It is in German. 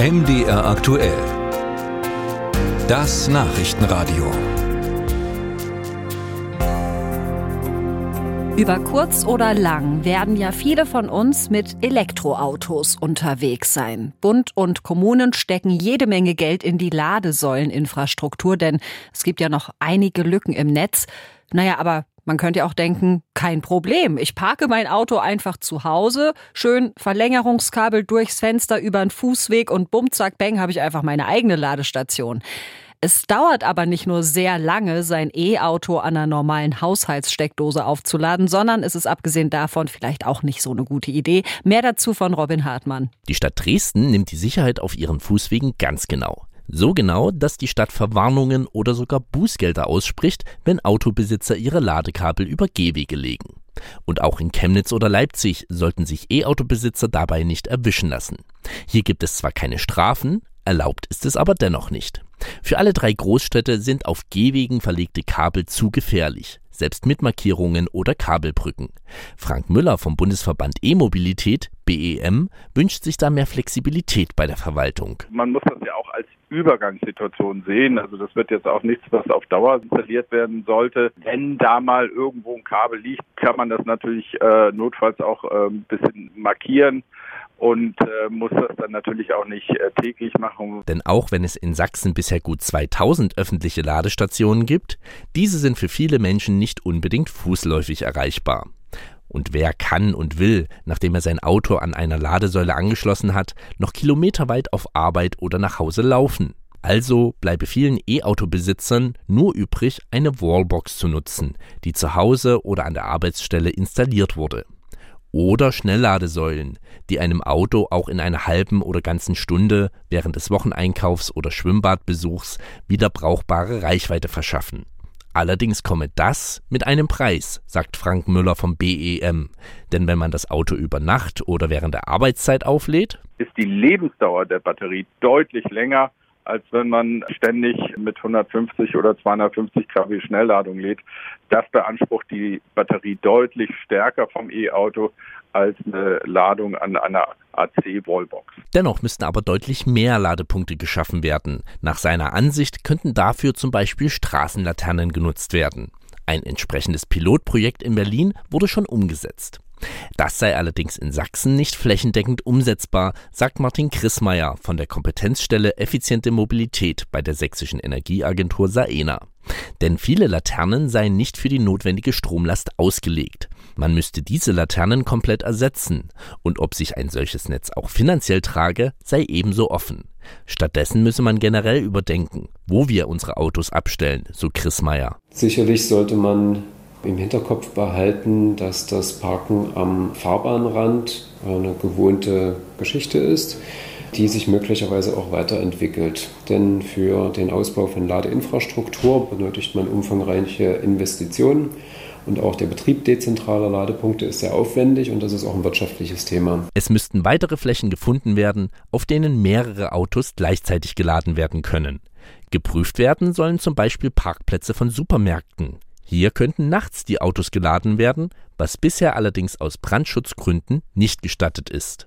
MDR aktuell. Das Nachrichtenradio. Über kurz oder lang werden ja viele von uns mit Elektroautos unterwegs sein. Bund und Kommunen stecken jede Menge Geld in die Ladesäuleninfrastruktur, denn es gibt ja noch einige Lücken im Netz. Naja, aber man könnte ja auch denken, kein Problem. Ich parke mein Auto einfach zu Hause, schön Verlängerungskabel durchs Fenster über einen Fußweg und bumm, zack, bang, habe ich einfach meine eigene Ladestation. Es dauert aber nicht nur sehr lange, sein E-Auto an einer normalen Haushaltssteckdose aufzuladen, sondern es ist abgesehen davon vielleicht auch nicht so eine gute Idee. Mehr dazu von Robin Hartmann. Die Stadt Dresden nimmt die Sicherheit auf ihren Fußwegen ganz genau. So genau, dass die Stadt Verwarnungen oder sogar Bußgelder ausspricht, wenn Autobesitzer ihre Ladekabel über Gehwege legen. Und auch in Chemnitz oder Leipzig sollten sich E-Auto-Besitzer dabei nicht erwischen lassen. Hier gibt es zwar keine Strafen, erlaubt ist es aber dennoch nicht. Für alle drei Großstädte sind auf Gehwegen verlegte Kabel zu gefährlich selbst mit Markierungen oder Kabelbrücken. Frank Müller vom Bundesverband E-Mobilität, BEM, wünscht sich da mehr Flexibilität bei der Verwaltung. Man muss das ja auch als Übergangssituation sehen. Also das wird jetzt auch nichts, was auf Dauer installiert werden sollte. Wenn da mal irgendwo ein Kabel liegt, kann man das natürlich äh, notfalls auch äh, ein bisschen markieren und äh, muss das dann natürlich auch nicht äh, täglich machen. Denn auch wenn es in Sachsen bisher gut 2000 öffentliche Ladestationen gibt, diese sind für viele Menschen nicht unbedingt fußläufig erreichbar. Und wer kann und will, nachdem er sein Auto an einer Ladesäule angeschlossen hat, noch kilometerweit auf Arbeit oder nach Hause laufen? Also bleibe vielen E-Auto-Besitzern nur übrig, eine Wallbox zu nutzen, die zu Hause oder an der Arbeitsstelle installiert wurde oder Schnellladesäulen, die einem Auto auch in einer halben oder ganzen Stunde während des Wocheneinkaufs oder Schwimmbadbesuchs wieder brauchbare Reichweite verschaffen. Allerdings komme das mit einem Preis, sagt Frank Müller vom BEM. Denn wenn man das Auto über Nacht oder während der Arbeitszeit auflädt, ist die Lebensdauer der Batterie deutlich länger als wenn man ständig mit 150 oder 250 kW Schnellladung lädt. Das beansprucht die Batterie deutlich stärker vom E-Auto als eine Ladung an einer AC-Wallbox. Dennoch müssten aber deutlich mehr Ladepunkte geschaffen werden. Nach seiner Ansicht könnten dafür zum Beispiel Straßenlaternen genutzt werden. Ein entsprechendes Pilotprojekt in Berlin wurde schon umgesetzt. Das sei allerdings in Sachsen nicht flächendeckend umsetzbar, sagt Martin Chrismeier von der Kompetenzstelle Effiziente Mobilität bei der sächsischen Energieagentur Saena. Denn viele Laternen seien nicht für die notwendige Stromlast ausgelegt. Man müsste diese Laternen komplett ersetzen. Und ob sich ein solches Netz auch finanziell trage, sei ebenso offen. Stattdessen müsse man generell überdenken, wo wir unsere Autos abstellen, so Chris Meyer. Sicherlich sollte man im Hinterkopf behalten, dass das Parken am Fahrbahnrand eine gewohnte Geschichte ist, die sich möglicherweise auch weiterentwickelt. Denn für den Ausbau von Ladeinfrastruktur benötigt man umfangreiche Investitionen. Und auch der Betrieb dezentraler Ladepunkte ist sehr aufwendig und das ist auch ein wirtschaftliches Thema. Es müssten weitere Flächen gefunden werden, auf denen mehrere Autos gleichzeitig geladen werden können. Geprüft werden sollen zum Beispiel Parkplätze von Supermärkten. Hier könnten nachts die Autos geladen werden, was bisher allerdings aus Brandschutzgründen nicht gestattet ist.